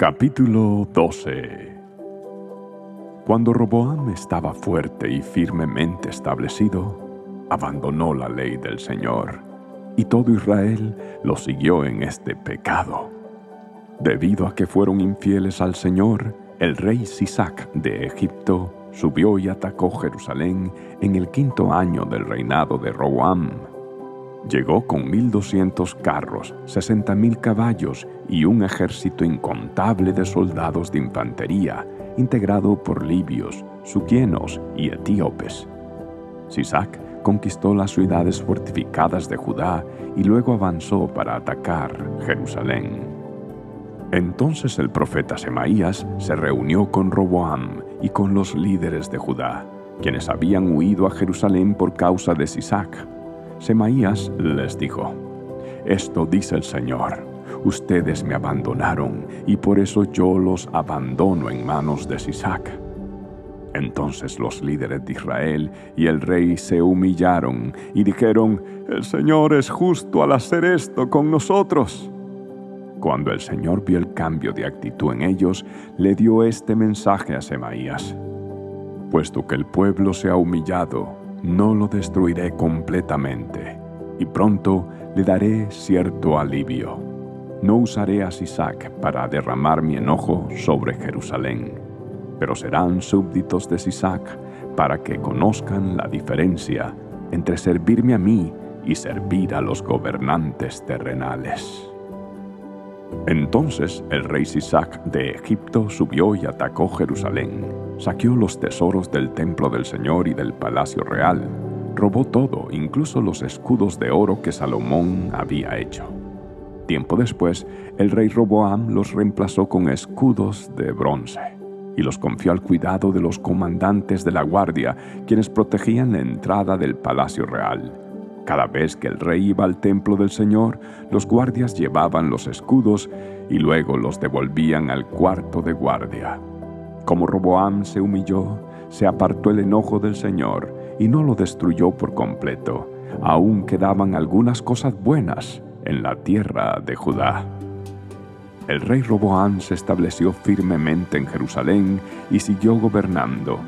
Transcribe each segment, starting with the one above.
Capítulo 12 Cuando Roboam estaba fuerte y firmemente establecido, abandonó la ley del Señor, y todo Israel lo siguió en este pecado. Debido a que fueron infieles al Señor, el rey Sisac de Egipto subió y atacó Jerusalén en el quinto año del reinado de Roboam Llegó con 1.200 carros, 60.000 caballos y un ejército incontable de soldados de infantería, integrado por libios, suquienos y etíopes. Sisac conquistó las ciudades fortificadas de Judá y luego avanzó para atacar Jerusalén. Entonces el profeta Semaías se reunió con Roboam y con los líderes de Judá, quienes habían huido a Jerusalén por causa de Sisac Semaías les dijo, Esto dice el Señor, ustedes me abandonaron y por eso yo los abandono en manos de Sisac. Entonces los líderes de Israel y el rey se humillaron y dijeron, El Señor es justo al hacer esto con nosotros. Cuando el Señor vio el cambio de actitud en ellos, le dio este mensaje a Semaías. Puesto que el pueblo se ha humillado no lo destruiré completamente, y pronto le daré cierto alivio. No usaré a Sisac para derramar mi enojo sobre Jerusalén, pero serán súbditos de Sisac para que conozcan la diferencia entre servirme a mí y servir a los gobernantes terrenales. Entonces el rey Sisac de Egipto subió y atacó Jerusalén, saqueó los tesoros del templo del Señor y del palacio real, robó todo, incluso los escudos de oro que Salomón había hecho. Tiempo después, el rey Roboam los reemplazó con escudos de bronce y los confió al cuidado de los comandantes de la guardia, quienes protegían la entrada del palacio real. Cada vez que el rey iba al templo del Señor, los guardias llevaban los escudos y luego los devolvían al cuarto de guardia. Como Roboam se humilló, se apartó el enojo del Señor y no lo destruyó por completo. Aún quedaban algunas cosas buenas en la tierra de Judá. El rey Roboam se estableció firmemente en Jerusalén y siguió gobernando.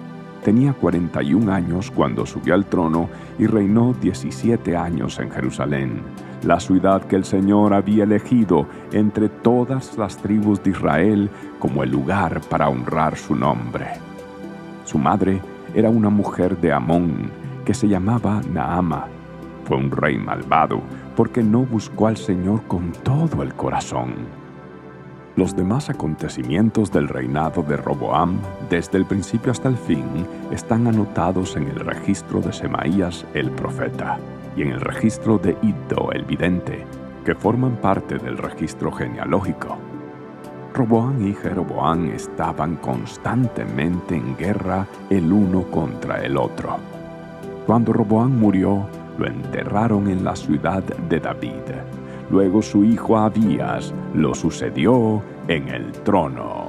Tenía 41 años cuando subió al trono y reinó 17 años en Jerusalén, la ciudad que el Señor había elegido entre todas las tribus de Israel como el lugar para honrar su nombre. Su madre era una mujer de Amón que se llamaba Naama. Fue un rey malvado porque no buscó al Señor con todo el corazón. Los demás acontecimientos del reinado de Roboam, desde el principio hasta el fin, están anotados en el registro de Semaías el profeta y en el registro de Iddo el vidente, que forman parte del registro genealógico. Roboam y Jeroboam estaban constantemente en guerra el uno contra el otro. Cuando Roboam murió, lo enterraron en la ciudad de David Luego su hijo Abías lo sucedió en el trono.